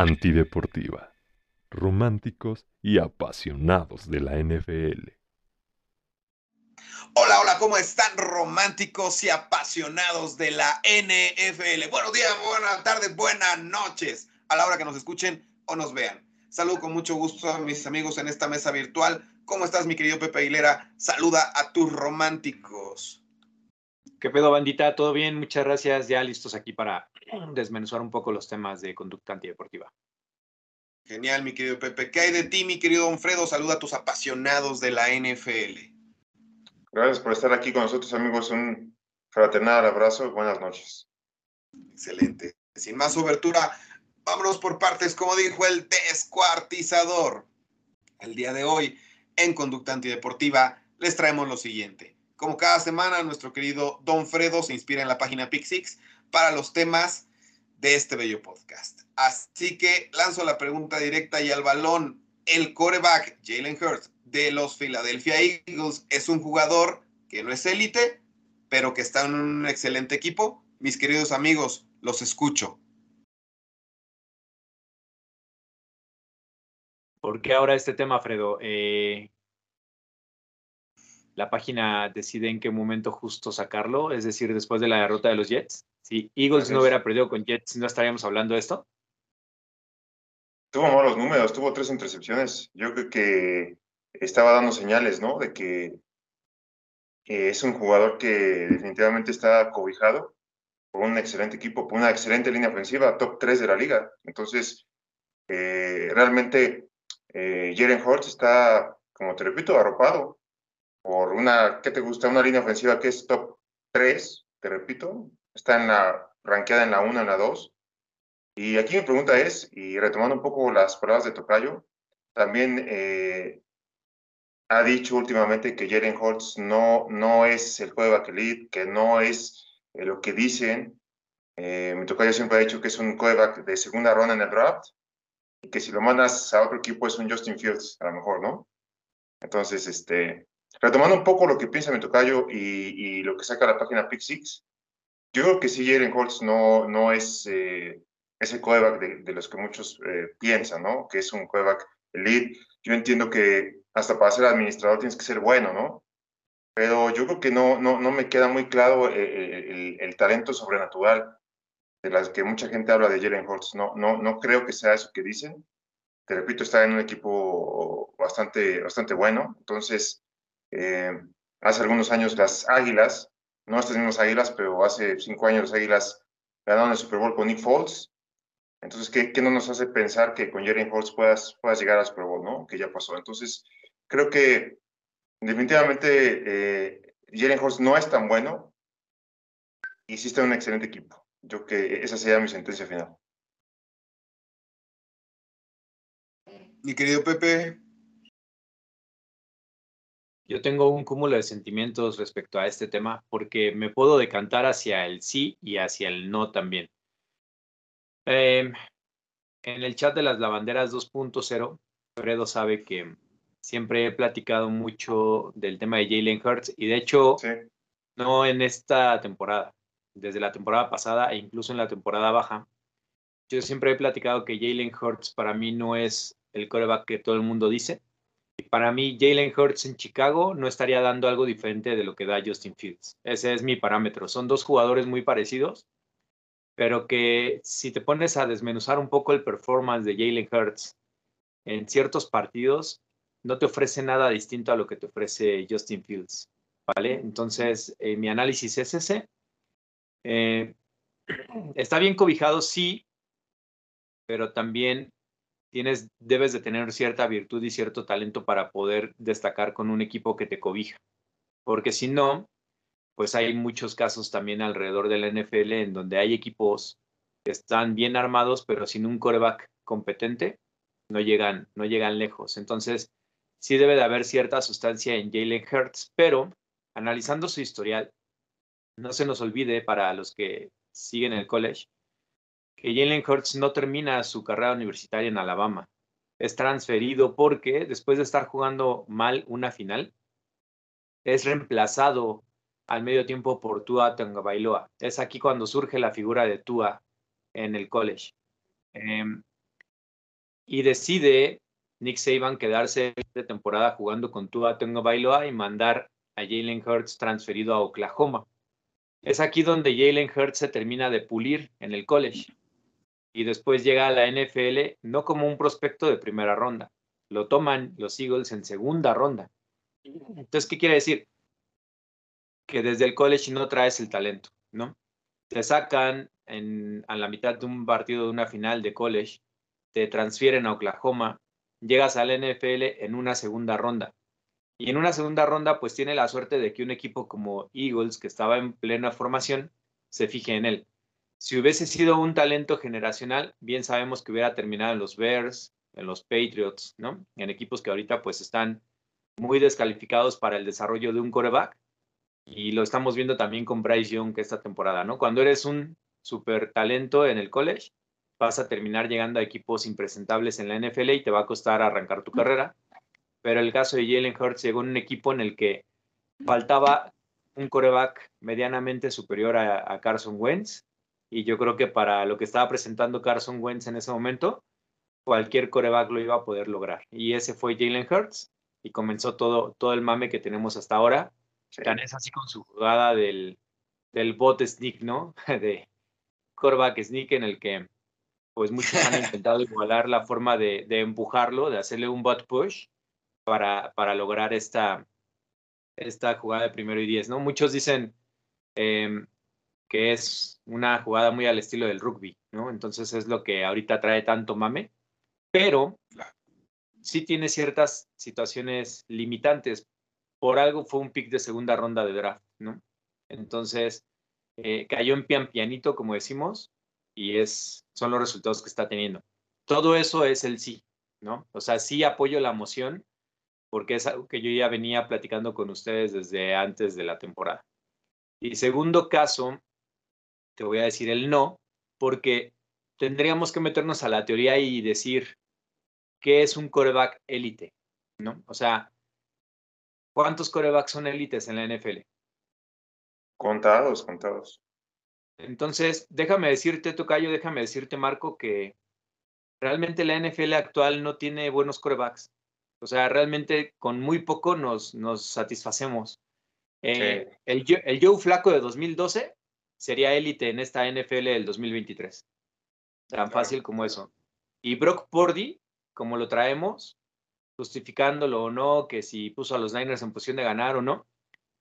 Antideportiva. Románticos y apasionados de la NFL. Hola, hola, ¿cómo están románticos y apasionados de la NFL? Buenos días, buenas tardes, buenas noches, a la hora que nos escuchen o nos vean. Saludo con mucho gusto a mis amigos en esta mesa virtual. ¿Cómo estás, mi querido Pepe Aguilera? Saluda a tus románticos. ¿Qué pedo, bandita? ¿Todo bien? Muchas gracias. Ya listos aquí para desmenuzar un poco los temas de conducta antideportiva. Genial, mi querido Pepe. ¿Qué hay de ti, mi querido Don Fredo? Saluda a tus apasionados de la NFL. Gracias por estar aquí con nosotros, amigos. Un fraternal abrazo. Buenas noches. Excelente. Sin más obertura, vámonos por partes, como dijo el descuartizador. El día de hoy, en Conducta Antideportiva, les traemos lo siguiente. Como cada semana, nuestro querido Don Fredo se inspira en la página Pixix para los temas de este bello podcast. Así que lanzo la pregunta directa y al balón. El coreback Jalen Hurts de los Philadelphia Eagles es un jugador que no es élite, pero que está en un excelente equipo. Mis queridos amigos, los escucho. ¿Por qué ahora este tema, Fredo? Eh, la página decide en qué momento justo sacarlo, es decir, después de la derrota de los Jets. Si Eagles no hubiera perdido con Jets, ¿no estaríamos hablando de esto? Tuvo malos números, tuvo tres intercepciones. Yo creo que estaba dando señales, ¿no? De que es un jugador que definitivamente está cobijado por un excelente equipo, por una excelente línea ofensiva, top 3 de la liga. Entonces, eh, realmente eh, Jaren está, como te repito, arropado por una, ¿qué te gusta? Una línea ofensiva que es top 3, te repito, está en la, ranqueada en la 1, en la 2. Y aquí mi pregunta es, y retomando un poco las palabras de Tocayo, también eh, ha dicho últimamente que Jalen Hurts no, no es el juego elite, que no es eh, lo que dicen. Eh, mi tocayo siempre ha dicho que es un quarterback de segunda ronda en el draft y que si lo mandas a otro equipo es un Justin Fields, a lo mejor, ¿no? Entonces, este, retomando un poco lo que piensa mi tocayo y, lo que saca la página Pick Six, yo creo que sí, Jalen Hurts no, no es eh, ese quarterback de, de, los que muchos eh, piensan, ¿no? Que es un quarterback elite. Yo entiendo que hasta para ser administrador tienes que ser bueno, ¿no? Pero yo creo que no, no, no me queda muy claro eh, eh, el, el, talento sobrenatural de las que mucha gente habla de Jalen Hurts. No, no, no creo que sea eso que dicen. Te repito, está en un equipo bastante, bastante bueno. Entonces, eh, hace algunos años las Águilas, no estas mismas Águilas, pero hace cinco años las Águilas ganaron el Super Bowl con Nick Foles. Entonces, ¿qué, no nos hace pensar que con Jalen Hurts puedas, puedas llegar al Super Bowl, ¿no? Que ya pasó. Entonces, creo que definitivamente eh, Jalen Hurts no es tan bueno en un excelente equipo. Yo que esa sería mi sentencia final. Mi querido Pepe. Yo tengo un cúmulo de sentimientos respecto a este tema porque me puedo decantar hacia el sí y hacia el no también. Eh, en el chat de las lavanderas 2.0, Fredo sabe que siempre he platicado mucho del tema de Jalen Hurts y de hecho, sí. no en esta temporada, desde la temporada pasada e incluso en la temporada baja, yo siempre he platicado que Jalen Hurts para mí no es el coreback que todo el mundo dice. Para mí, Jalen Hurts en Chicago no estaría dando algo diferente de lo que da Justin Fields. Ese es mi parámetro. Son dos jugadores muy parecidos, pero que si te pones a desmenuzar un poco el performance de Jalen Hurts en ciertos partidos, no te ofrece nada distinto a lo que te ofrece Justin Fields, ¿vale? Entonces, eh, mi análisis es ese. Eh, está bien cobijado, sí, pero también tienes, debes de tener cierta virtud y cierto talento para poder destacar con un equipo que te cobija. Porque si no, pues hay muchos casos también alrededor de la NFL en donde hay equipos que están bien armados, pero sin un coreback competente, no llegan, no llegan lejos. Entonces, sí debe de haber cierta sustancia en Jalen Hurts, pero analizando su historial, no se nos olvide para los que siguen el college, que Jalen Hurts no termina su carrera universitaria en Alabama. Es transferido porque después de estar jugando mal una final, es reemplazado al medio tiempo por Tua Tagovailoa. Es aquí cuando surge la figura de Tua en el college. Em, y decide Nick Saban quedarse de temporada jugando con Tua Tengo Bailoa y mandar a Jalen Hurts transferido a Oklahoma. Es aquí donde Jalen Hurts se termina de pulir en el college y después llega a la NFL no como un prospecto de primera ronda, lo toman los Eagles en segunda ronda. Entonces, ¿qué quiere decir? Que desde el college no traes el talento, ¿no? Te sacan a la mitad de un partido de una final de college, te transfieren a Oklahoma, llegas al NFL en una segunda ronda. Y en una segunda ronda, pues tiene la suerte de que un equipo como Eagles, que estaba en plena formación, se fije en él. Si hubiese sido un talento generacional, bien sabemos que hubiera terminado en los Bears, en los Patriots, ¿no? En equipos que ahorita pues están muy descalificados para el desarrollo de un coreback. Y lo estamos viendo también con Bryce Young esta temporada, ¿no? Cuando eres un super talento en el college, vas a terminar llegando a equipos impresentables en la NFL y te va a costar arrancar tu carrera pero el caso de Jalen Hurts llegó en un equipo en el que faltaba un coreback medianamente superior a, Carson Wentz, y yo creo que para lo que estaba presentando Carson Wentz en ese momento, cualquier coreback lo iba a poder lograr. Y ese fue Jalen Hurts, y comenzó todo, todo el mame que tenemos hasta ahora. Tan es así con su jugada del, del bot sneak, ¿no? De coreback sneak en el que pues muchos han intentado igualar la forma de, de empujarlo, de hacerle un bot push, para, para lograr esta, esta jugada de primero y diez, ¿no? Muchos dicen em, que es una jugada muy al estilo del rugby, ¿no? Entonces es lo que ahorita trae tanto mame, pero sí tiene ciertas situaciones limitantes. Por algo fue un pick de segunda ronda de draft, ¿no? Entonces eh, cayó en pian pianito, como decimos, y es, son los resultados que está teniendo. Todo eso es el sí, ¿no? O sea, sí apoyo la moción, porque es algo que yo ya venía platicando con ustedes desde antes de la temporada. Y segundo caso, te voy a decir el no, porque tendríamos que meternos a la teoría y decir qué es un coreback élite, ¿no? O sea, ¿cuántos corebacks son élites en la NFL? Contados, contados. Entonces, déjame decirte, Tocayo, déjame decirte, Marco, que realmente la NFL actual no tiene buenos corebacks. O sea, realmente con muy poco nos, nos satisfacemos. Eh, el, el, Joe Flaco de 2012 sería élite en esta NFL del 2023. Tan fácil como eso. Y Brock Purdy, como lo traemos, justificándolo o no, que si puso a los Niners en posición de ganar o no,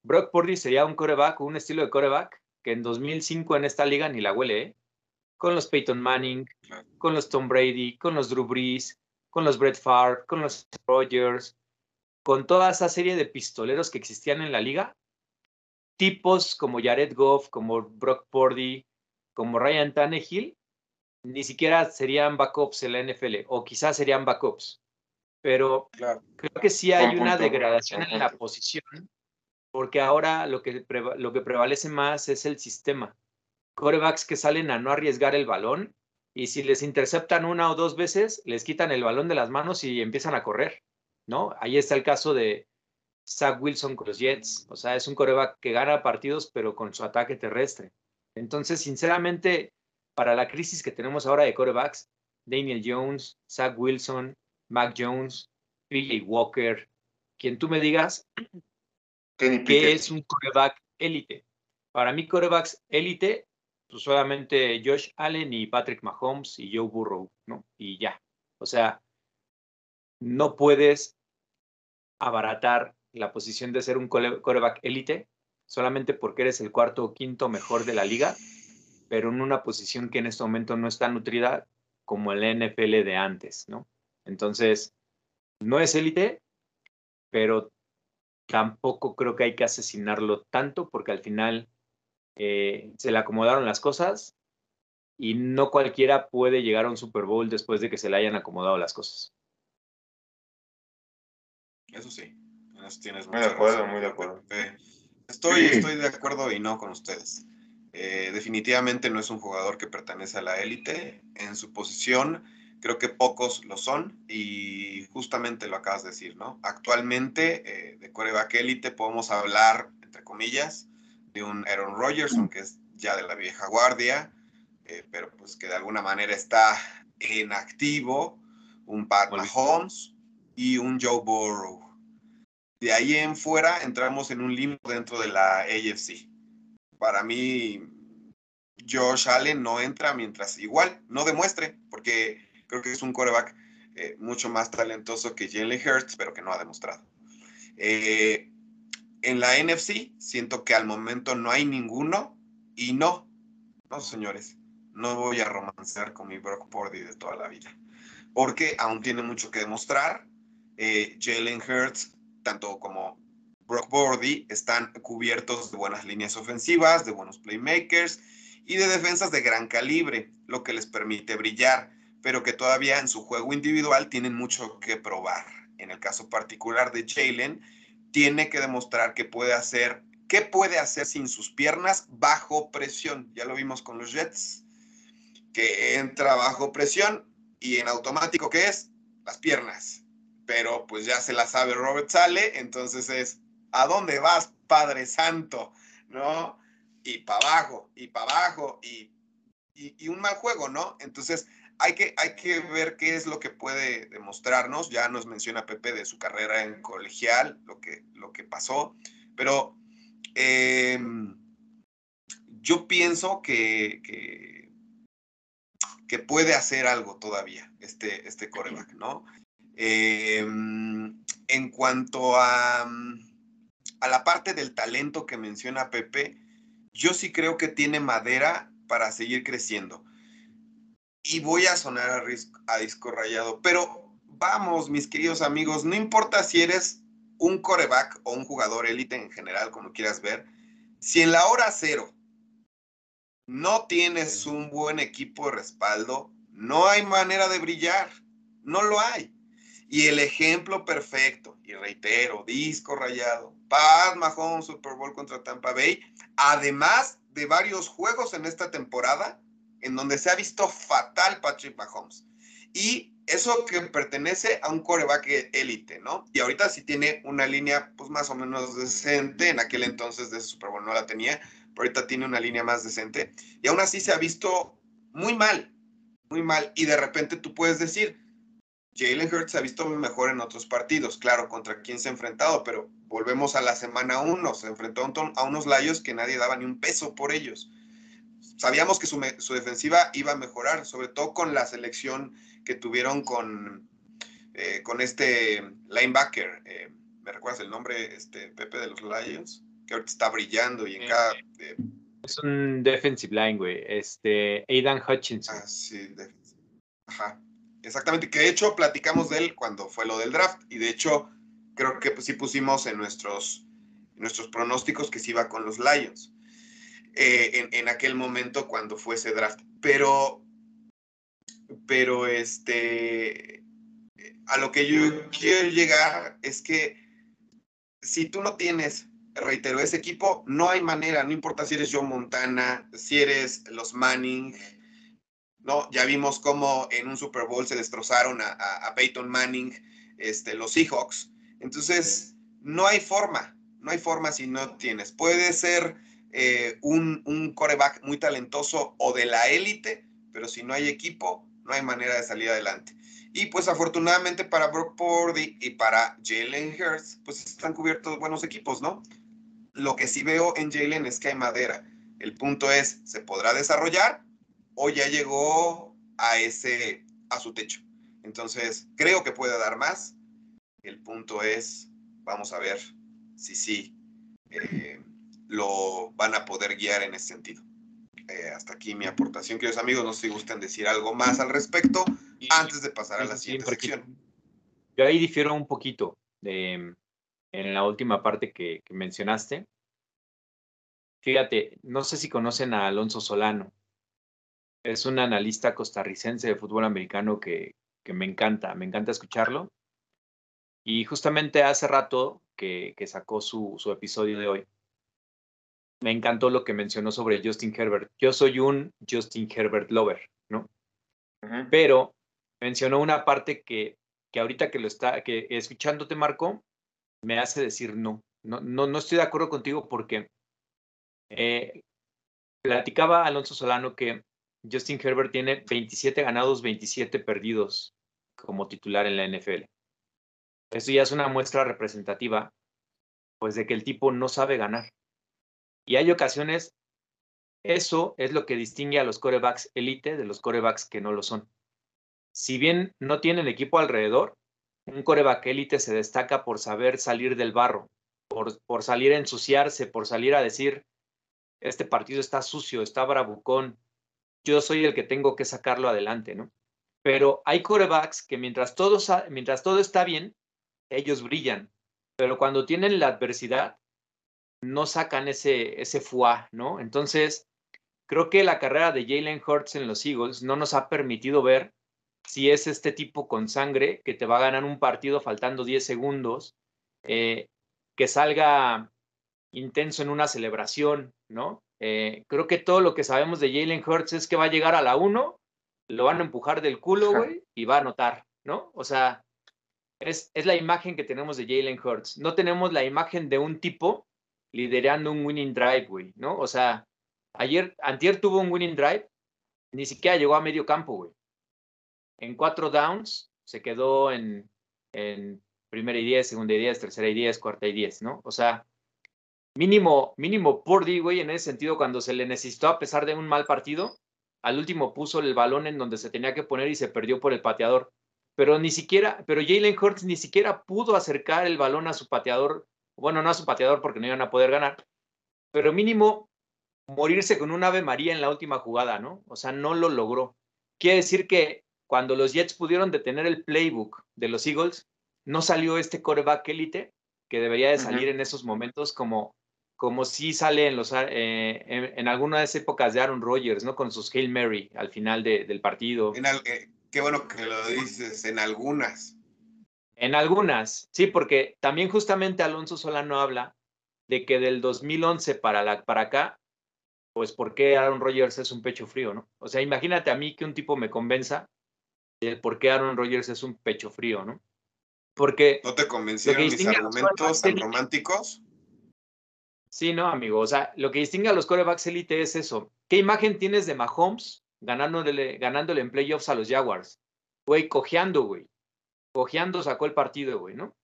Brock Purdy sería un coreback, un estilo de coreback que en 2005 en esta liga ni la huele, ¿eh? Con los Peyton Manning, con los Tom Brady, con los Drew Brees, con los Brett Favre, con los Rogers, con toda esa serie de pistoleros que existían en la liga, tipos como Jared Goff, como Brock Purdy, como Ryan Tannehill, ni siquiera serían backups en la NFL, o quizás serían backups. Pero creo que sí hay una degradación en la posición, porque ahora lo que, lo que prevalece más es el sistema. Corebacks que salen a no arriesgar el balón y si les interceptan una o dos veces, les quitan el balón de las manos y empiezan a correr, ¿no? Ahí está el caso de Zach Wilson con los Jets, o sea, es un coreback que gana partidos, pero con su ataque terrestre. Entonces, sinceramente, para la crisis que tenemos ahora de corebacks, Daniel Jones, Zach Wilson, Mac Jones, PJ Walker, quien tú me digas que es un coreback élite. Para mí, corebacks élite pues solamente Josh Allen y Patrick Mahomes y Joe Burrow, ¿no? Y ya. O sea, no puedes abaratar la posición de ser un coreback élite solamente porque eres el cuarto o quinto mejor de la liga, pero en una posición que en este momento no está nutrida como el NFL de antes, ¿no? Entonces, no es élite, pero tampoco creo que hay que asesinarlo tanto porque al final eh, se le acomodaron las cosas y no cualquiera puede llegar a un Super Bowl después de que se le hayan acomodado las cosas. Eso sí, tienes muy de acuerdo, muy de acuerdo. Estoy, estoy de acuerdo y no con ustedes. Eh, definitivamente no es un jugador que pertenece a la élite en su posición. Creo que pocos lo son y justamente lo acabas de decir, ¿no? Actualmente eh, de coreback élite podemos hablar, entre comillas, de un Aaron Rodgers, aunque es ya de la vieja guardia, eh, pero pues que de alguna manera está en activo un Pat Mahomes y un Joe Burrow. De ahí en fuera entramos en un limbo dentro de la AFC. Para mí, Josh Allen no entra mientras igual no demuestre, porque creo que es un coreback eh, mucho más talentoso que Jalen Hurts, pero que no ha demostrado. Eh, en la NFC siento que al momento no hay ninguno y no, no señores, no voy a romancear con mi Brock Purdy de toda la vida, porque aún tiene mucho que demostrar. Eh, Jalen Hurts, tanto como Brock Purdy, están cubiertos de buenas líneas ofensivas, de buenos playmakers y de defensas de gran calibre, lo que les permite brillar, pero que todavía en su juego individual tienen mucho que probar. En el caso particular de Jalen, tiene que demostrar que puede hacer, qué puede hacer sin sus piernas bajo presión. Ya lo vimos con los Jets, que entra bajo presión y en automático, ¿qué es? Las piernas. Pero pues ya se la sabe Robert Sale, entonces es, ¿a dónde vas, Padre Santo? ¿No? Y para abajo, y para abajo, y, y, un mal juego, ¿no? Entonces, hay que, hay que ver qué es lo que puede demostrarnos. Ya nos menciona Pepe de su carrera en colegial, lo que, lo que pasó, pero em, yo pienso que, que, puede hacer algo todavía este, este coreback, ¿no? Em, en cuanto a, a la parte del talento que menciona Pepe, yo sí creo que tiene madera para seguir creciendo y voy a sonar a, disco rayado, pero vamos, mis queridos amigos, no importa si eres un coreback o un jugador élite en general, como quieras ver, si en la hora cero no tienes un buen equipo de respaldo, no hay manera de brillar, no lo hay. Y el ejemplo perfecto, y reitero, disco rayado, Pat Mahomes Super Bowl contra Tampa Bay, además de varios juegos en esta temporada, en donde se ha visto fatal Patrick Mahomes. Y eso que pertenece a un coreback élite, ¿no? Y ahorita sí tiene una línea, pues más o menos decente. En aquel entonces de Super Bowl no la tenía, pero ahorita tiene una línea más decente. Y aún así se ha visto muy mal, muy mal. Y de repente tú puedes decir, Jalen Hurts se ha visto mejor en otros partidos, claro, contra quién se ha enfrentado, pero volvemos a la semana uno, se enfrentó a unos Layos que nadie daba ni un peso por ellos sabíamos que su, defensiva iba a mejorar, sobre todo con la selección que tuvieron con, eh, con este linebacker. Eh, ¿Me recuerdas el nombre, este Pepe de los Lions? Que ahorita está brillando y en cada... Eh, es un defensive line, güey. Este, Aidan Hutchinson. Ah, sí, Ajá. Exactamente, que de hecho platicamos de él cuando fue lo del draft y de hecho creo que pues, sí pusimos en nuestros, en nuestros pronósticos que sí iba con los Lions. Eh, en, aquel momento cuando fue ese draft. Pero, pero este, a lo que yo quiero llegar es que si tú no tienes, reitero, ese equipo, no hay manera, no importa si eres Joe Montana, si eres los Manning, ¿no? Ya vimos cómo en un Super Bowl se destrozaron a, Peyton Manning, este, los Seahawks. Entonces, no hay forma, no hay forma si no tienes. Puede ser eh, un, un coreback muy talentoso o de la élite, pero si no hay equipo, no hay manera de salir adelante. Y pues afortunadamente para Brock Purdy y para Jalen Hurts, pues están cubiertos buenos equipos, ¿no? Lo que sí veo en Jalen es que hay madera. El punto es, ¿se podrá desarrollar o ya llegó a ese, a su techo? Entonces, creo que puede dar más. El punto es, vamos a ver si sí. Eh, lo van a poder guiar en ese sentido. Eh, hasta aquí mi aportación, queridos amigos. No sé si gustan decir algo más al respecto antes de pasar a la siguiente sección. Yo ahí difiero un poquito de, en la última parte que, mencionaste. Fíjate, no sé si conocen a Alonso Solano. Es un analista costarricense de fútbol americano que, que me encanta, me encanta escucharlo. Y justamente hace rato que, que sacó su, su episodio de hoy, me encantó lo que mencionó sobre Justin Herbert. Yo soy un Justin Herbert lover, ¿no? Pero mencionó una parte que, que ahorita que lo está, que escuchándote, Marco, me hace decir no. No, no, no estoy de acuerdo contigo porque eh, platicaba Alonso Solano que Justin Herbert tiene 27 ganados, 27 perdidos como titular en la NFL. Eso ya es una muestra representativa, pues, de que el tipo no sabe ganar. Y hay ocasiones, eso es lo que distingue a los corebacks elite de los corebacks que no lo son. Si bien no tienen equipo alrededor, un coreback élite se destaca por saber salir del barro, por, por salir a ensuciarse, por salir a decir, este partido está sucio, está bravucón, yo soy el que tengo que sacarlo adelante, ¿no? Pero hay corebacks que mientras todo, mientras todo está bien, ellos brillan, pero cuando tienen la adversidad, no sacan ese, ese fuá, ¿no? Entonces, creo que la carrera de Jalen Hurts en los Eagles no nos ha permitido ver si es este tipo con sangre que te va a ganar un partido faltando 10 segundos, eh, que salga intenso en una celebración, ¿no? Eh, creo que todo lo que sabemos de Jalen Hurts es que va a llegar a la 1, lo van a empujar del culo, güey, y va a anotar, ¿no? O sea, es, es la imagen que tenemos de Jalen Hurts. No tenemos la imagen de un tipo liderando un winning drive, güey, ¿no? O sea, ayer, antier tuvo un winning drive, ni siquiera llegó a medio campo, güey. En cuatro downs se quedó en, en primera y diez, segunda y diez, tercera y diez, cuarta y diez, ¿no? O sea, mínimo, mínimo Purdy, güey, en ese sentido, cuando se le necesitó a pesar de un mal partido, al último puso el balón en donde se tenía que poner y se perdió por el pateador. Pero ni siquiera, pero Jalen Hurts ni siquiera pudo acercar el balón a su pateador, bueno, no a su pateador porque no iban a poder ganar, pero mínimo morirse con un Ave María en la última jugada, ¿no? O sea, no lo logró. Quiere decir que cuando los Jets pudieron detener el playbook de los Eagles, no salió este coreback élite que debería de salir en esos momentos como como si sale en, los, eh, en, algunas épocas de Aaron Rodgers, ¿no? Con sus Hail Mary al final del partido. Eh, qué bueno que lo dices, en algunas. En algunas, sí, porque también justamente Alonso Solano habla de que del 2011 para, la, para acá, pues por qué Aaron Rodgers es un pecho frío, ¿no? O sea, imagínate a mí que un tipo me convenza de por qué Aaron Rodgers es un pecho frío, ¿no? Porque... ¿No te convencieron mis argumentos tan románticos? Sí, no, amigo. O sea, lo que distingue a los corebacks elite es eso. ¿Qué imagen tienes de Mahomes ganándole, ganándole en playoffs a los Jaguars? Güey, cojeando, güey. Cojeando sacó el partido, güey, ¿no?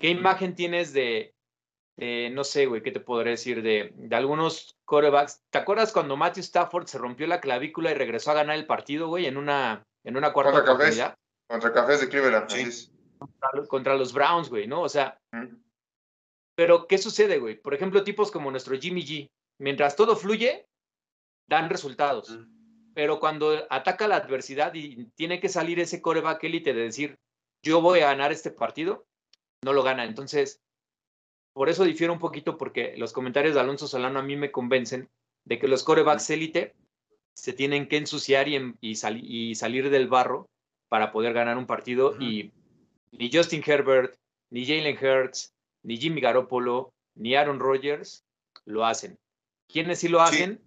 ¿Qué imagen tienes de, no sé, güey, qué te podré decir de, de algunos corebacks? ¿Te acuerdas cuando Matthew Stafford se rompió la clavícula y regresó a ganar el partido, güey, en una, en una cuarta contra oportunidad? Contra Cafés de Cleveland, sí. Contra, los Browns, güey, ¿no? O sea, pero, ¿qué sucede, güey? Por ejemplo, tipos como nuestro Jimmy G, mientras todo fluye, dan resultados. Pero cuando ataca la adversidad y tiene que salir ese coreback élite de decir, yo voy a ganar este partido, no lo gana. Entonces, por eso difiero un poquito porque los comentarios de Alonso Solano a mí me convencen de que los corebacks élite se tienen que ensuciar y, y, y, salir del barro para poder ganar un partido. Y ni Justin Herbert, ni Jalen Hurts, ni Jimmy Garoppolo, ni Aaron Rodgers lo hacen. ¿Quiénes sí lo hacen?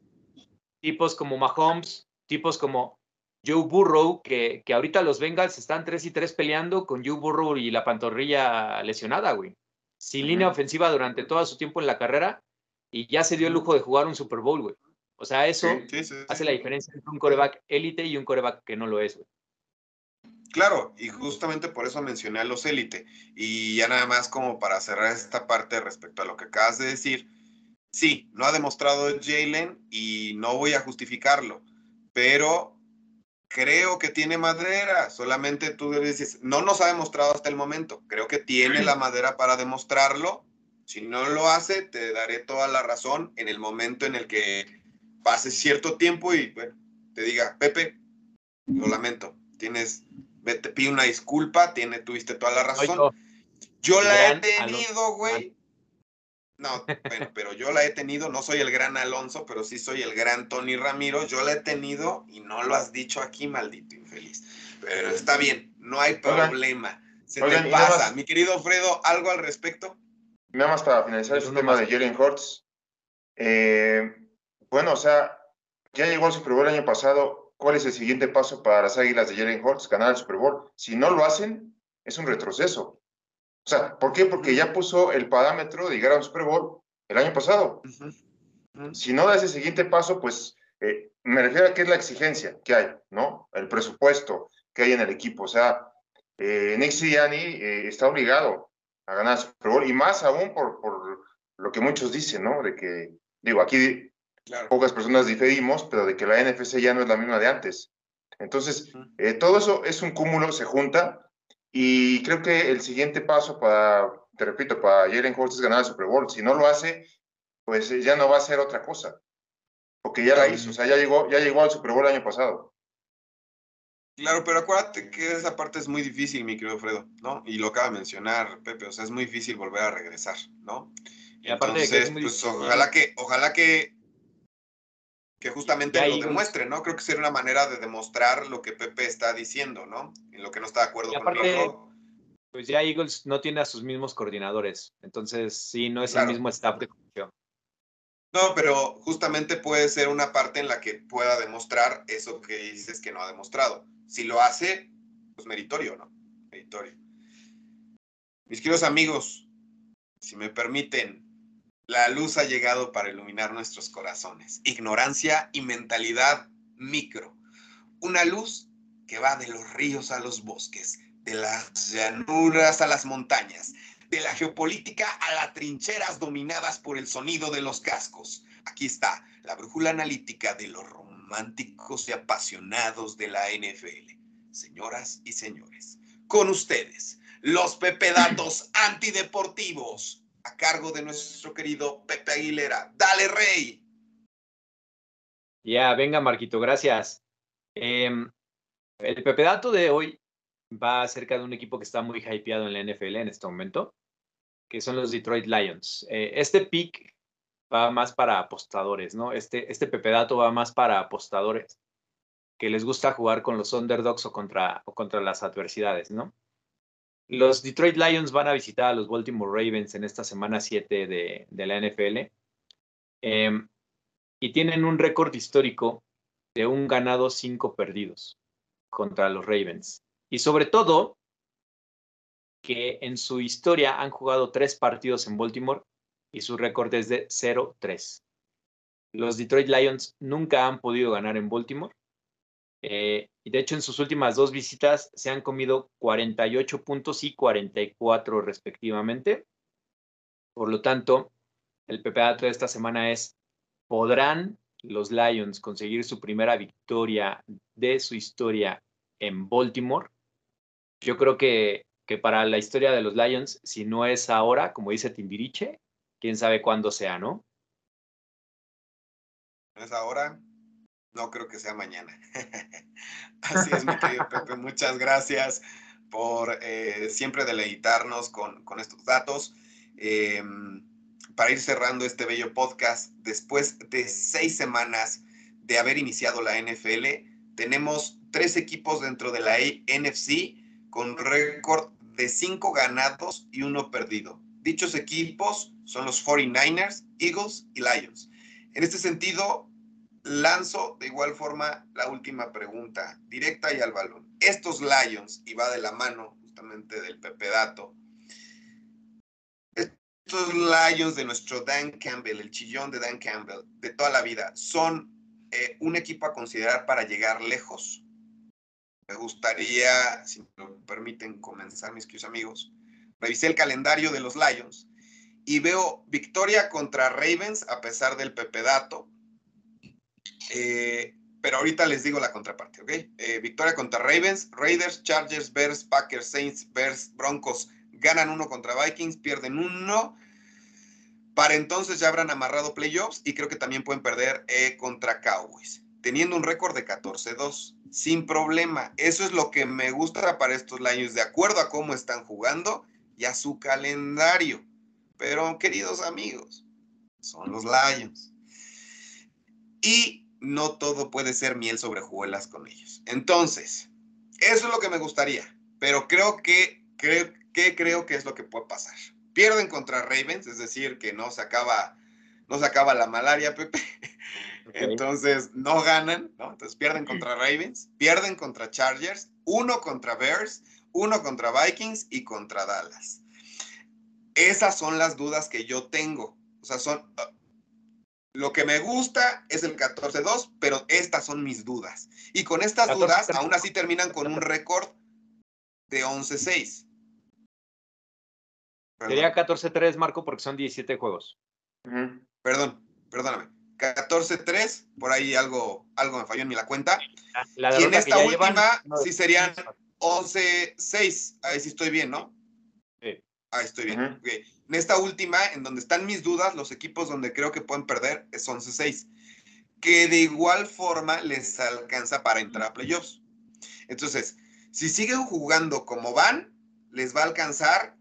Tipos como Mahomes, tipos como Joe Burrow, que, que ahorita los Bengals están 3 y 3 peleando con Joe Burrow y la pantorrilla lesionada, güey. Sin línea ofensiva durante todo su tiempo en la carrera y ya se dio el lujo de jugar un Super Bowl, güey. O sea, eso hace la diferencia entre un coreback élite y un coreback que no lo es, güey. Claro, y justamente por eso mencioné a los élite. Y ya nada más como para cerrar esta parte respecto a lo que acabas de decir, sí, no ha demostrado Jalen y no voy a justificarlo, pero creo que tiene madera, solamente tú dices, no nos ha demostrado hasta el momento, creo que tiene la madera para demostrarlo, si no lo hace, te daré toda la razón en el momento en el que pase cierto tiempo y bueno, te diga, Pepe, lo lamento, tienes te pido una disculpa, tiene, tuviste toda la razón. Yo la he tenido, güey. No, bueno, pero yo la he tenido, no soy el gran Alonso, pero sí soy el gran Tony Ramiro. Yo la he tenido y no lo has dicho aquí, maldito infeliz. Pero está bien, no hay problema. Se te pasa. Mi querido Fredo, ¿algo al respecto? Nada más para finalizar este tema de Jalen Hurts. Eh, bueno, o sea, ya llegó al Super Bowl el año pasado cuál es el siguiente paso para las Águilas de Jalen Hurts, ganar el Super Bowl. Si no lo hacen, es un retroceso. O sea, ¿por qué? Porque ya puso el parámetro de llegar al Super Bowl el año pasado. Si no da ese siguiente paso, pues Eh, me refiero a qué es la exigencia que hay, ¿no? El presupuesto que hay en el equipo. O sea, eh, Nick Sirianni eh, está obligado a ganar el Super Bowl y más aún por, por lo que muchos dicen, ¿no? De que, digo, aquí pocas personas diferimos, pero de que la NFC ya no es la misma de antes. Entonces, eh, todo eso es un cúmulo, se junta y creo que el siguiente paso para, te repito, para Jalen Hurts es ganar el Super Bowl. Si no lo hace, pues ya no va a ser otra cosa, porque ya la hizo, o sea, ya llegó, ya llegó al Super Bowl el año pasado. Claro, pero acuérdate que esa parte es muy difícil, mi querido Fredo, ¿no? Y lo acaba de mencionar Pepe, o sea, es muy difícil volver a regresar, ¿no? Y aparte de que es muy pues, ojalá que, ojalá que, que justamente lo demuestre, ¿no? Creo que sería una manera de demostrar lo que Pepe está diciendo, ¿no? En lo que no está de acuerdo con el Pues ya Eagles no tiene a sus mismos coordinadores, entonces sí, no es el mismo staff de coaching. No, pero justamente puede ser una parte en la que pueda demostrar eso que dices que no ha demostrado si lo hace, pues meritorio, ¿no? Meritorio. Mis queridos amigos, si me permiten, la luz ha llegado para iluminar nuestros corazones. Ignorancia y mentalidad micro. Una luz que va de los ríos a los bosques, de las llanuras a las montañas, de la geopolítica a las trincheras dominadas por el sonido de los cascos. Aquí está la brújula analítica de los románticos y apasionados de la NFL. Señoras y señores, con ustedes, los Pepe Datos antideportivos, a cargo de nuestro querido Pepe Aguilera. Dale, Rey. Ya, venga, Marquito, gracias. Em, el Pepe Dato de hoy va acerca de un equipo que está muy hypeado en la NFL en este momento, que son los Detroit Lions. Eh, este pick va más para apostadores, ¿no? Este, este Pepe Dato va más para apostadores que les gusta jugar con los underdogs o contra, o contra las adversidades, ¿no? Los Detroit Lions van a visitar a los Baltimore Ravens en esta semana 7 de, la NFL em, y tienen un récord histórico de un ganado, cinco perdidos contra los Ravens. Y sobre todo, que en su historia han jugado tres partidos en Baltimore y su récord es de 0-3. Los Detroit Lions nunca han podido ganar en Baltimore. Eh, y de hecho, en sus últimas dos visitas se han comido 48 puntos y 44 respectivamente. Por lo tanto, el PPA de esta semana es, ¿podrán los Lions conseguir su primera victoria de su historia en Baltimore? Yo creo que, que para la historia de los Lions, si no es ahora, como dice Timbiriche, quién sabe cuándo sea, ¿no? ¿Es ahora? No creo que sea mañana. Así es, mi querido Pepe. Muchas gracias por eh, siempre deleitarnos con, con estos datos. Em, para ir cerrando este bello podcast, después de seis semanas de haber iniciado la NFL, tenemos tres equipos dentro de la NFC con récord de cinco ganados y uno perdido. Dichos equipos son los 49ers, Eagles y Lions. En este sentido, lanzo de igual forma la última pregunta, directa y al balón. Estos Lions, y va de la mano justamente del Pepe Dato, estos Lions de nuestro Dan Campbell, el chillón de Dan Campbell, de toda la vida, son eh, un equipo a considerar para llegar lejos. Me gustaría, si me permiten comenzar, mis queridos amigos, revisé el calendario de los Lions y veo victoria contra Ravens a pesar del pepedato. Eh, pero ahorita les digo la contraparte, ¿ok? Eh, victoria contra Ravens, Raiders, Chargers, Bears, Packers, Saints, Bears, Broncos. Ganan uno contra Vikings, pierden uno. Para entonces ya habrán amarrado playoffs y creo que también pueden perder eh, contra Cowboys, teniendo un récord de 14-2, sin problema. Eso es lo que me gusta para estos Lions, de acuerdo a cómo están jugando y a su calendario. Pero, queridos amigos, son los Lions. Y no todo puede ser miel sobre juelas con ellos. Entonces, eso es lo que me gustaría. Pero creo que, creo, que creo que es lo que puede pasar. Pierden contra Ravens, es decir, que no se acaba, no se acaba la malaria, Pepe. Entonces, no ganan, ¿no? Entonces pierden contra Ravens, pierden contra Chargers, uno contra Bears, uno contra Vikings y contra Dallas. Esas son las dudas que yo tengo. O sea, son, Lo que me gusta es el 14-2, pero estas son mis dudas. Y con estas dudas, aún así terminan con un récord de 11-6. Sería 14-3, Marco, porque son 17 juegos. Perdón, perdóname. 14-3, por ahí algo, algo me falló en mi la cuenta. y en esta última sí serían 11-6. Ahí sí estoy bien, ¿no? Ahí estoy bien. En esta última, en donde están mis dudas, los equipos donde creo que pueden perder es 11-6. Que de igual forma les alcanza para entrar a playoffs. Entonces, si siguen jugando como van, les va a alcanzar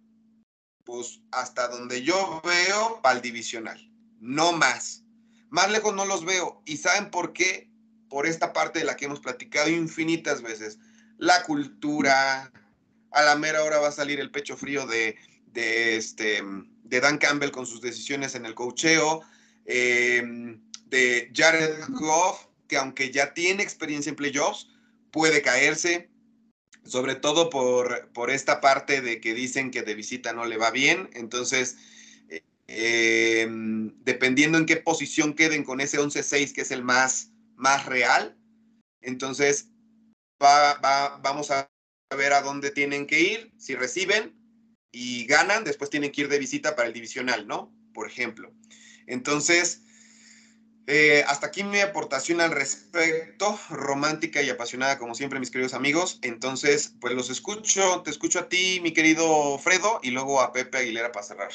pues hasta donde yo veo para el divisional, no más. Más lejos no los veo. ¿Y saben por qué? Por esta parte de la que hemos platicado infinitas veces. La cultura, a la mera hora va a salir el pecho frío de, este, de Dan Campbell con sus decisiones en el cocheo, eh, de Jared Goff, que aunque ya tiene experiencia en playoffs, puede caerse sobre todo por, por, esta parte de que dicen que de visita no le va bien. Entonces, eh, dependiendo en qué posición queden con ese 11-6, que es el más, más real, entonces va, vamos a ver a dónde tienen que ir. Si reciben y ganan, después tienen que ir de visita para el divisional, ¿no? Por ejemplo. Entonces, eh, hasta aquí mi aportación al respecto, romántica y apasionada como siempre, mis queridos amigos. Entonces, pues los escucho, te escucho a ti, mi querido Fredo, y luego a Pepe Aguilera para cerrar.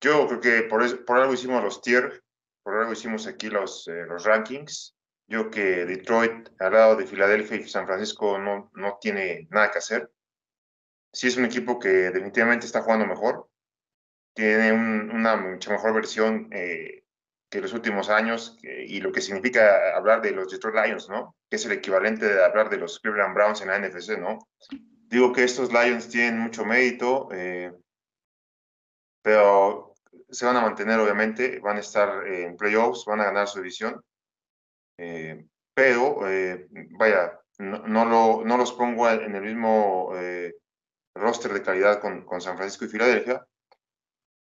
Yo creo que por, por algo hicimos los tier, por algo hicimos aquí los, eh, los rankings. Yo que Detroit al lado de Filadelfia y San Francisco no, no tiene nada que hacer. Sí es un equipo que definitivamente está jugando mejor, tiene una mucha mejor versión eh, que los últimos años y lo que significa hablar de los Detroit Lions, ¿no? Que es el equivalente de hablar de los Cleveland Browns en la NFC, ¿no? Digo que estos Lions tienen mucho mérito, eh, pero se van a mantener, obviamente, van a estar en playoffs, van a ganar su división, eh, pero, eh, vaya, no, lo, no, los pongo en el mismo roster de calidad con, con San Francisco y Filadelfia,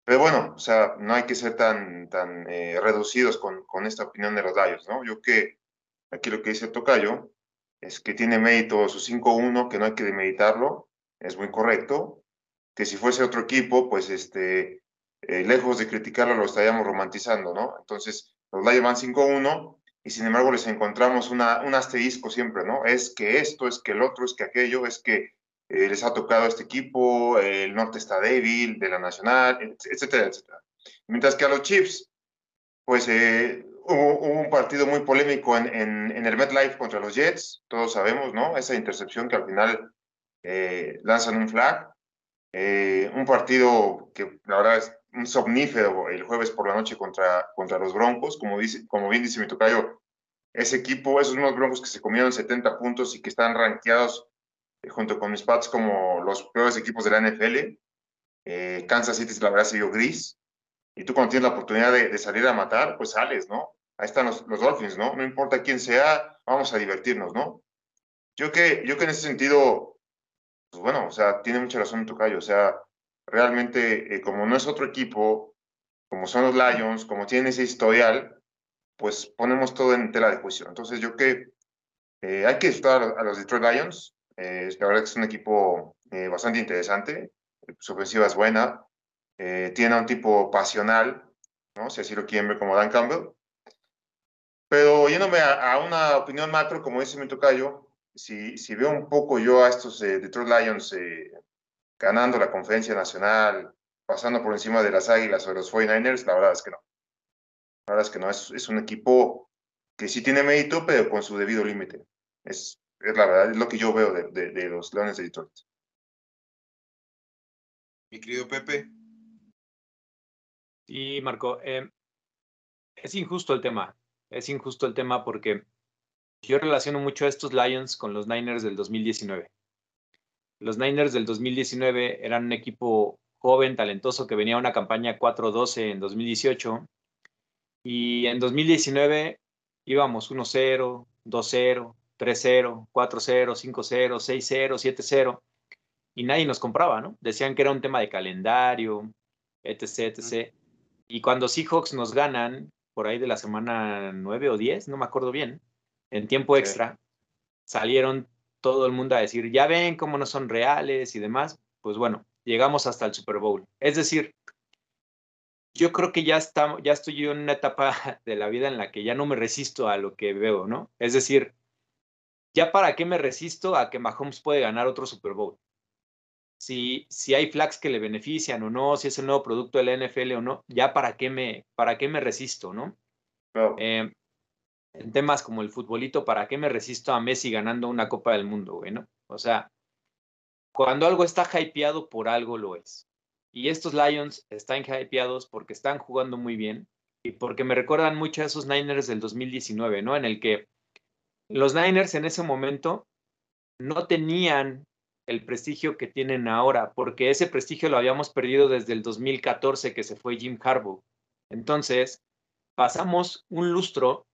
pero bueno, o sea, no hay que ser tan, tan eh, reducidos con, con, esta opinión de los Lions, ¿no? Yo que aquí lo que dice Tocayo es que tiene mérito su 5-1, que no hay que demeditarlo, es muy correcto, que si fuese otro equipo, pues este, eh, lejos de criticarlo, lo estaríamos romantizando, ¿no? Entonces, los Lions van 5-1 y sin embargo les encontramos una, un asterisco siempre, ¿no? Es que esto, es que el otro, es que aquello, es que eh, les ha tocado este equipo, el norte está débil, de la nacional, etcétera, etcétera. Mientras que a los Chiefs, pues eh, hubo, un partido muy polémico en, en, el MetLife contra los Jets, todos sabemos, ¿no? Esa intercepción que al final eh, lanzan un flag. un partido que la verdad es un somnífero el jueves por la noche contra, contra los Broncos, como, dice, como bien dice mi tocayo, ese equipo, esos unos Broncos que se comieron 70 puntos y que están rankeados eh, junto con mis Pats como los peores equipos de la NFL. Eh, Kansas City, la verdad, se vio gris. Y tú cuando tienes la oportunidad de, salir a matar, pues sales, ¿no? Ahí están los, los, Dolphins, ¿no? No importa quién sea, vamos a divertirnos, ¿no? Yo que, yo que en ese sentido, pues bueno, o sea, tiene mucha razón tu callo. O sea, realmente, eh, como no es otro equipo, como son los Lions, como tienen ese historial, pues ponemos todo en tela de juicio. Entonces, yo que hay que disfrutar a los Detroit Lions, eh, la verdad que es un equipo eh, bastante interesante. Su ofensiva es buena. Eh, tiene un tipo pasional, ¿no? si así lo quieren ver como Dan Campbell. Pero yéndome a, una opinión macro, como dice mi tocayo, si, si veo un poco yo a estos Detroit Lions ganando la conferencia nacional, pasando por encima de las Águilas o de los 49ers, la verdad es que no. La verdad es que no, es, es un equipo que sí tiene mérito, pero con su debido límite. Es, es la verdad, es lo que yo veo de, de, los Leones de Detroit. Mi querido Pepe. Sí, Marco. Eh, es injusto el tema. Es injusto el tema porque yo relaciono mucho a estos Lions con los Niners del 2019. Los Niners del 2019 eran un equipo joven, talentoso, que venía a una campaña 4-12 en 2018. Y en 2019 íbamos 1-0, 2-0, 3-0, 4-0, 5-0, 6-0, 7-0, y nadie nos compraba, ¿no? Decían que era un tema de calendario, etc., etc. Y cuando Seahawks nos ganan, por ahí de la semana 9 o 10, no me acuerdo bien, en tiempo extra, salieron todo el mundo a decir, ya ven cómo no son reales y demás. Pues bueno, llegamos hasta el Super Bowl. Es decir, yo creo que ya, estamos, ya estoy en una etapa de la vida en la que ya no me resisto a lo que veo, ¿no? Es decir, ya para qué me resisto a que Mahomes puede ganar otro Super Bowl. Si, si hay flags que le benefician o no, si es el nuevo producto de la NFL o no, ya para qué me, para qué me resisto, ¿no? Eh, en temas como el futbolito, ¿para qué me resisto a Messi ganando una Copa del Mundo, güey, no? O sea, cuando algo está hypeado, por algo lo es. Y estos Lions están hypeados porque están jugando muy bien y porque me recuerdan mucho a esos Niners del 2019, ¿no? En el que los Niners en ese momento no tenían el prestigio que tienen ahora, porque ese prestigio lo habíamos perdido desde el 2014 que se fue Jim Harbaugh. Entonces, pasamos un lustro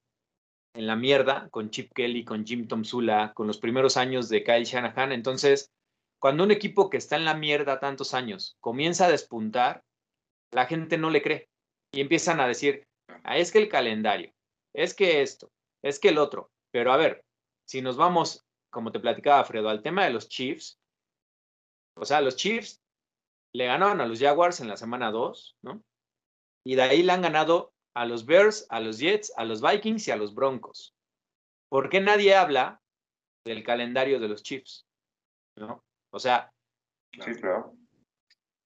en la mierda con Chip Kelly, con Jim Tomsula, con los primeros años de Kyle Shanahan. Entonces, cuando un equipo que está en la mierda tantos años comienza a despuntar, la gente no le cree y empiezan a decir, ah, es que el calendario, es que esto, es que el otro. Pero a ver, si nos vamos, como te platicaba Fredo, al tema de los Chiefs, o sea, los Chiefs le ganaron a los Jaguars en la semana 2, ¿no? Y de ahí le han ganado a los Bears, a los Jets, a los Vikings y a los Broncos. ¿Por qué nadie habla del calendario de los Chiefs? ¿No? O sea,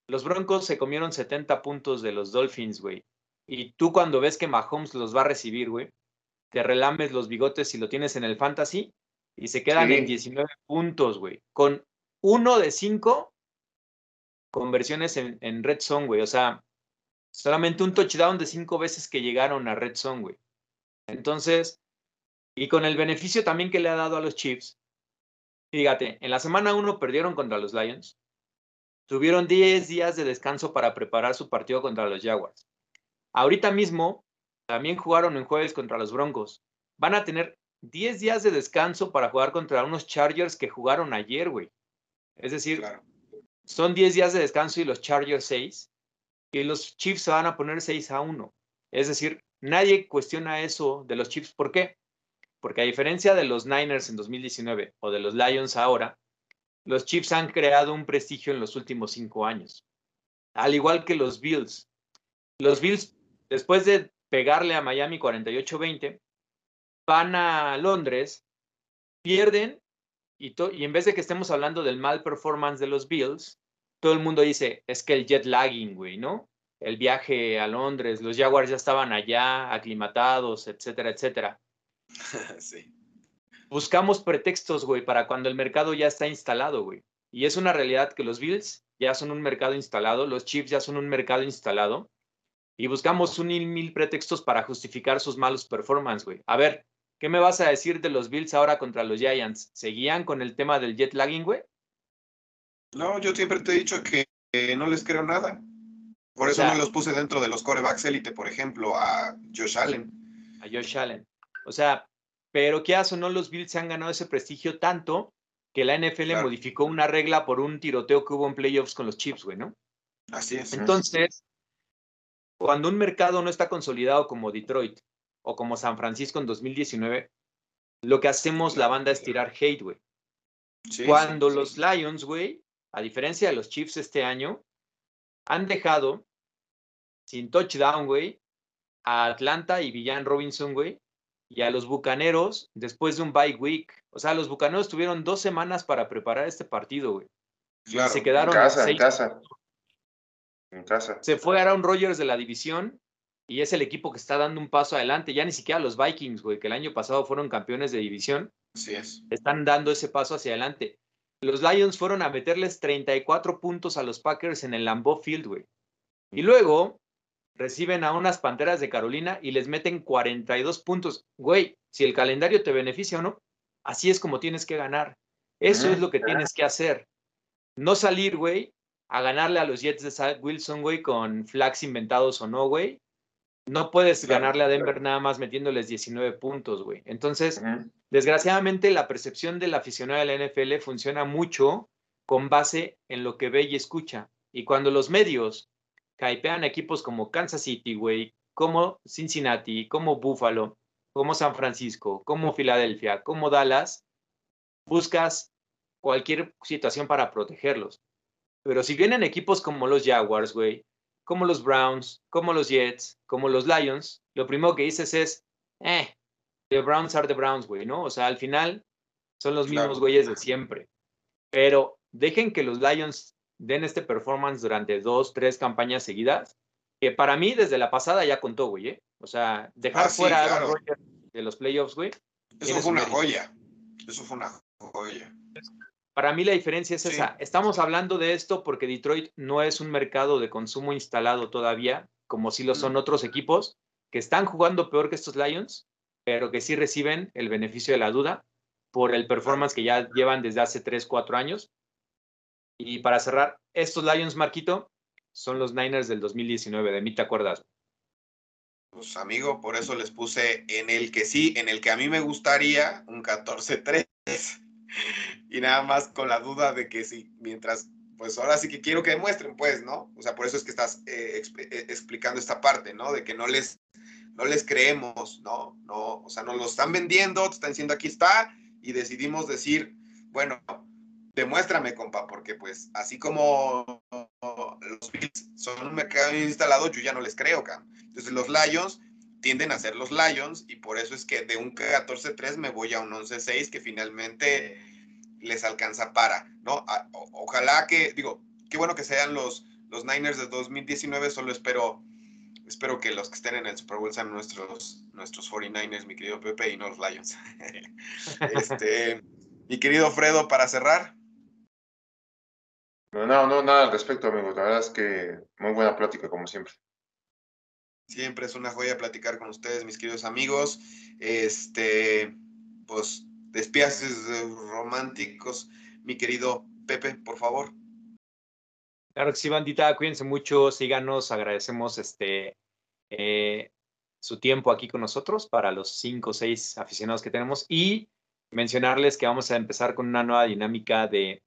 los Broncos se comieron 70 puntos de los Dolphins, güey. Y tú cuando ves que Mahomes los va a recibir, güey, te relames los bigotes si lo tienes en el fantasy y se quedan en 19 puntos, güey. Con uno de cinco conversiones en, en Red Zone, güey. O sea, solamente un touchdown de cinco veces que llegaron a Red Zone, güey. Entonces, y con el beneficio también que le ha dado a los Chiefs, Fíjate, en la semana 1 perdieron contra los Lions. Tuvieron 10 días de descanso para preparar su partido contra los Jaguars. Ahorita mismo también jugaron en jueves contra los Broncos. Van a tener 10 días de descanso para jugar contra unos Chargers que jugaron ayer, güey. Es decir, son 10 días de descanso y los Chargers 6. Y los Chiefs se van a poner 6 a 1. Es decir, nadie cuestiona eso de los Chiefs. ¿Por qué? Porque a diferencia de los Niners en 2019 o de los Lions ahora, los Chiefs han creado un prestigio en los últimos cinco años. Al igual que los Bills. Los Bills, después de pegarle a Miami 48-20, van a Londres, pierden y, y, en vez de que estemos hablando del mal performance de los Bills, todo el mundo dice, es que el jet lagging, güey, ¿no? El viaje a Londres, los Jaguars ya estaban allá, aclimatados, etcétera, etcétera. sí. Buscamos pretextos, güey, para cuando el mercado ya está instalado, güey. Y es una realidad que los Bills ya son un mercado instalado, los Chiefs ya son un mercado instalado. Y buscamos un mil, mil pretextos para justificar sus malos performances, güey. A ver, ¿qué me vas a decir de los Bills ahora contra los Giants? ¿Seguían con el tema del jet lagging, güey? No, yo siempre te he dicho que no les creo nada. Por eso no los puse dentro de los corebacks élite, por ejemplo, a Josh Allen. A Josh Allen. O sea, pero qué o no, los Bills se han ganado ese prestigio tanto que la NFL modificó una regla por un tiroteo que hubo en playoffs con los Chiefs, güey, ¿no? Así es. Entonces, cuando un mercado no está consolidado como Detroit o como San Francisco en 2019, lo que hacemos la banda es tirar hate, güey. cuando los Lions, güey, a diferencia de los Chiefs este año, han dejado sin touchdown, güey, a Atlanta y Villan Robinson, güey, y a los Bucaneros después de un bye week. O sea, los Bucaneros tuvieron dos semanas para preparar este partido, güey. Claro, se quedaron en casa, en casa. En casa. Se fue Aaron Rodgers de la división y es el equipo que está dando un paso adelante. Ya ni siquiera los Vikings, güey, que el año pasado fueron campeones de división. Así es. Están dando ese paso hacia adelante. Los Lions fueron a meterles 34 puntos a los Packers en el Lambeau Field, güey. Y luego reciben a unas Panteras de Carolina y les meten 42 puntos. Güey, si el calendario te beneficia o no, así es como tienes que ganar. Eso es lo que tienes que hacer. No salir, güey, a ganarle a los Jets de Zach Wilson, güey, con flags inventados o no, güey. No puedes ganarle a Denver nada más metiéndoles 19 puntos, güey. Entonces, desgraciadamente, la percepción del aficionado de la NFL funciona mucho con base en lo que ve y escucha. Y cuando los medios hypean equipos como Kansas City, güey, como Cincinnati, como Buffalo, como San Francisco, como Filadelfia, como Dallas, buscas cualquier situación para protegerlos. Pero si vienen equipos como los Jaguars, güey, como los Browns, como los Jets, como los Lions, lo primero que dices es, eh, the Browns are the Browns, güey, ¿no? O sea, al final son los mismos güeyes de siempre. Pero dejen que los Lions den este performance durante dos, tres campañas seguidas, que para mí desde la pasada ya contó, güey, ¿eh? O sea, dejar Ah, sí, fuera a. Aaron Rodgers de los playoffs, güey. Eso fue un una mérito. joya. Eso fue una joya. Para mí la diferencia es Sí. esa. Estamos hablando de esto porque Detroit no es un mercado de consumo instalado todavía, como si lo son otros equipos que están jugando peor que estos Lions, pero que sí reciben el beneficio de la duda por el performance que ya llevan desde hace 3, 4 años. Y para cerrar, estos Lions, Marquito, son los Niners del 2019. De mí te acuerdas. Pues amigo, por eso les puse en el que sí, en el que a mí me gustaría un 14-3. Y nada más con la duda de que sí, mientras, pues ahora sí que quiero que demuestren, pues, ¿no? O sea, por eso es que estás eh, eh, explicando esta parte, ¿no? De que no les, no les creemos, ¿no? No, o sea, nos lo están vendiendo, te están diciendo aquí está, y decidimos decir, bueno, demuéstrame, compa, porque pues así como los Bills son un mercado instalado, yo ya no les creo, cam. Entonces los Lions tienden a ser los Lions y por eso es que de un 14-3 me voy a un 11-6 que finalmente les alcanza para, ¿no? A- o- ojalá que, digo, qué bueno que sean los, los Niners de 2019, solo espero, espero que los que estén en el Super Bowl sean nuestros, nuestros 49ers, mi querido Pepe, y no los Lions. este, mi querido Fredo, para cerrar. No, no, no, nada al respecto, amigos. La verdad es que muy buena plática, como siempre. Siempre es una joya platicar con ustedes, mis queridos amigos. Este, pues, despiaces eh, románticos, mi querido Pepe, por favor. Claro que sí, bandita, cuídense mucho, síganos, agradecemos este eh, su tiempo aquí con nosotros para los cinco o seis aficionados que tenemos y mencionarles que vamos a empezar con una nueva dinámica de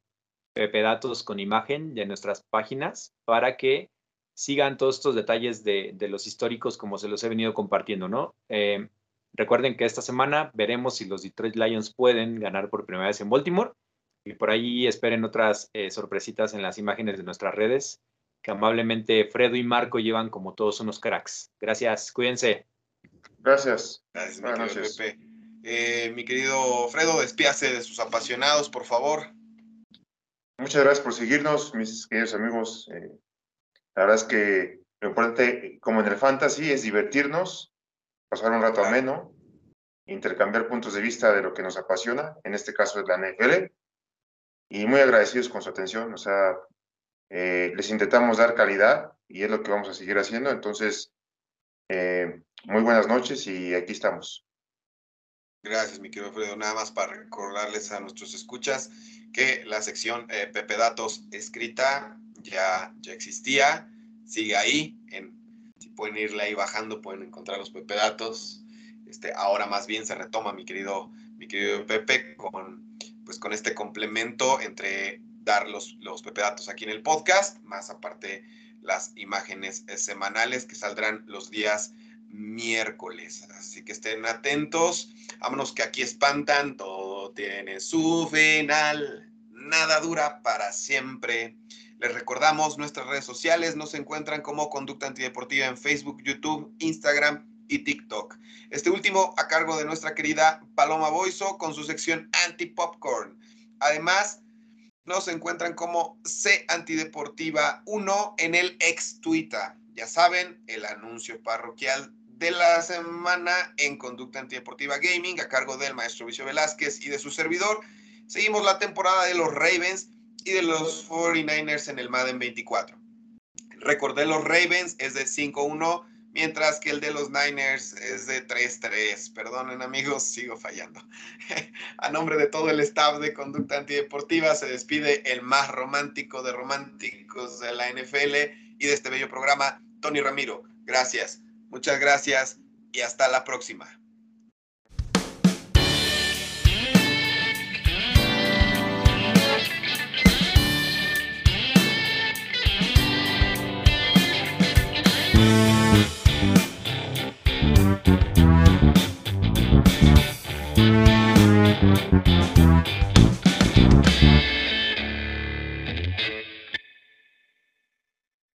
Pepe Datos con imagen de nuestras páginas para que sigan todos estos detalles de, los históricos como se los he venido compartiendo, ¿no? Eh, recuerden que esta semana veremos si los Detroit Lions pueden ganar por primera vez en Baltimore. Y por ahí esperen otras eh, sorpresitas en las imágenes de nuestras redes, que amablemente Fredo y Marco llevan como todos unos cracks. Gracias, cuídense. Gracias. Gracias, mi Buenas querido noches. Pepe. Eh, mi querido Fredo, despíase de sus apasionados, por favor. Muchas gracias por seguirnos, mis queridos amigos. Eh, la verdad es que lo importante, como en el fantasy, es divertirnos, pasar un rato ameno, intercambiar puntos de vista de lo que nos apasiona, en este caso es la NFL, y muy agradecidos con su atención. O sea, eh, les intentamos dar calidad y es lo que vamos a seguir haciendo. Entonces, eh, muy buenas noches y aquí estamos. Gracias, mi querido Fredo. Nada más para recordarles a nuestros escuchas que la sección eh, Pepe Datos escrita ya, ya existía. Sigue ahí. En, si pueden irle ahí bajando, pueden encontrar los Pepe Datos. Este, ahora más bien se retoma, mi querido, mi querido Pepe, con, pues, con este complemento entre dar los, los Pepe Datos aquí en el podcast, más aparte las imágenes semanales que saldrán los días miércoles. Así que estén atentos. Vámonos que aquí espantan, todo tiene su final, nada dura para siempre. Les recordamos nuestras redes sociales, nos encuentran como Conducta Antideportiva en Facebook, YouTube, Instagram y TikTok. Este último a cargo de nuestra querida Paloma Boiso con su sección Anti-Popcorn. Además, nos encuentran como C Antideportiva 1 en el ex Twitter. Ya saben, el anuncio parroquial de la semana en Conducta Antideportiva Gaming a cargo del maestro Vicio Velázquez y de su servidor. Seguimos la temporada de los Ravens y de los 49ers en el Madden 24. Recordé los Ravens es de 5-1, mientras que el de los Niners es de 3-3. Perdonen amigos, sigo fallando. a nombre de todo el staff de Conducta Antideportiva se despide el más romántico de románticos de la NFL y de este bello programa, Tony Ramiro. Gracias. Muchas gracias y hasta la próxima. Musik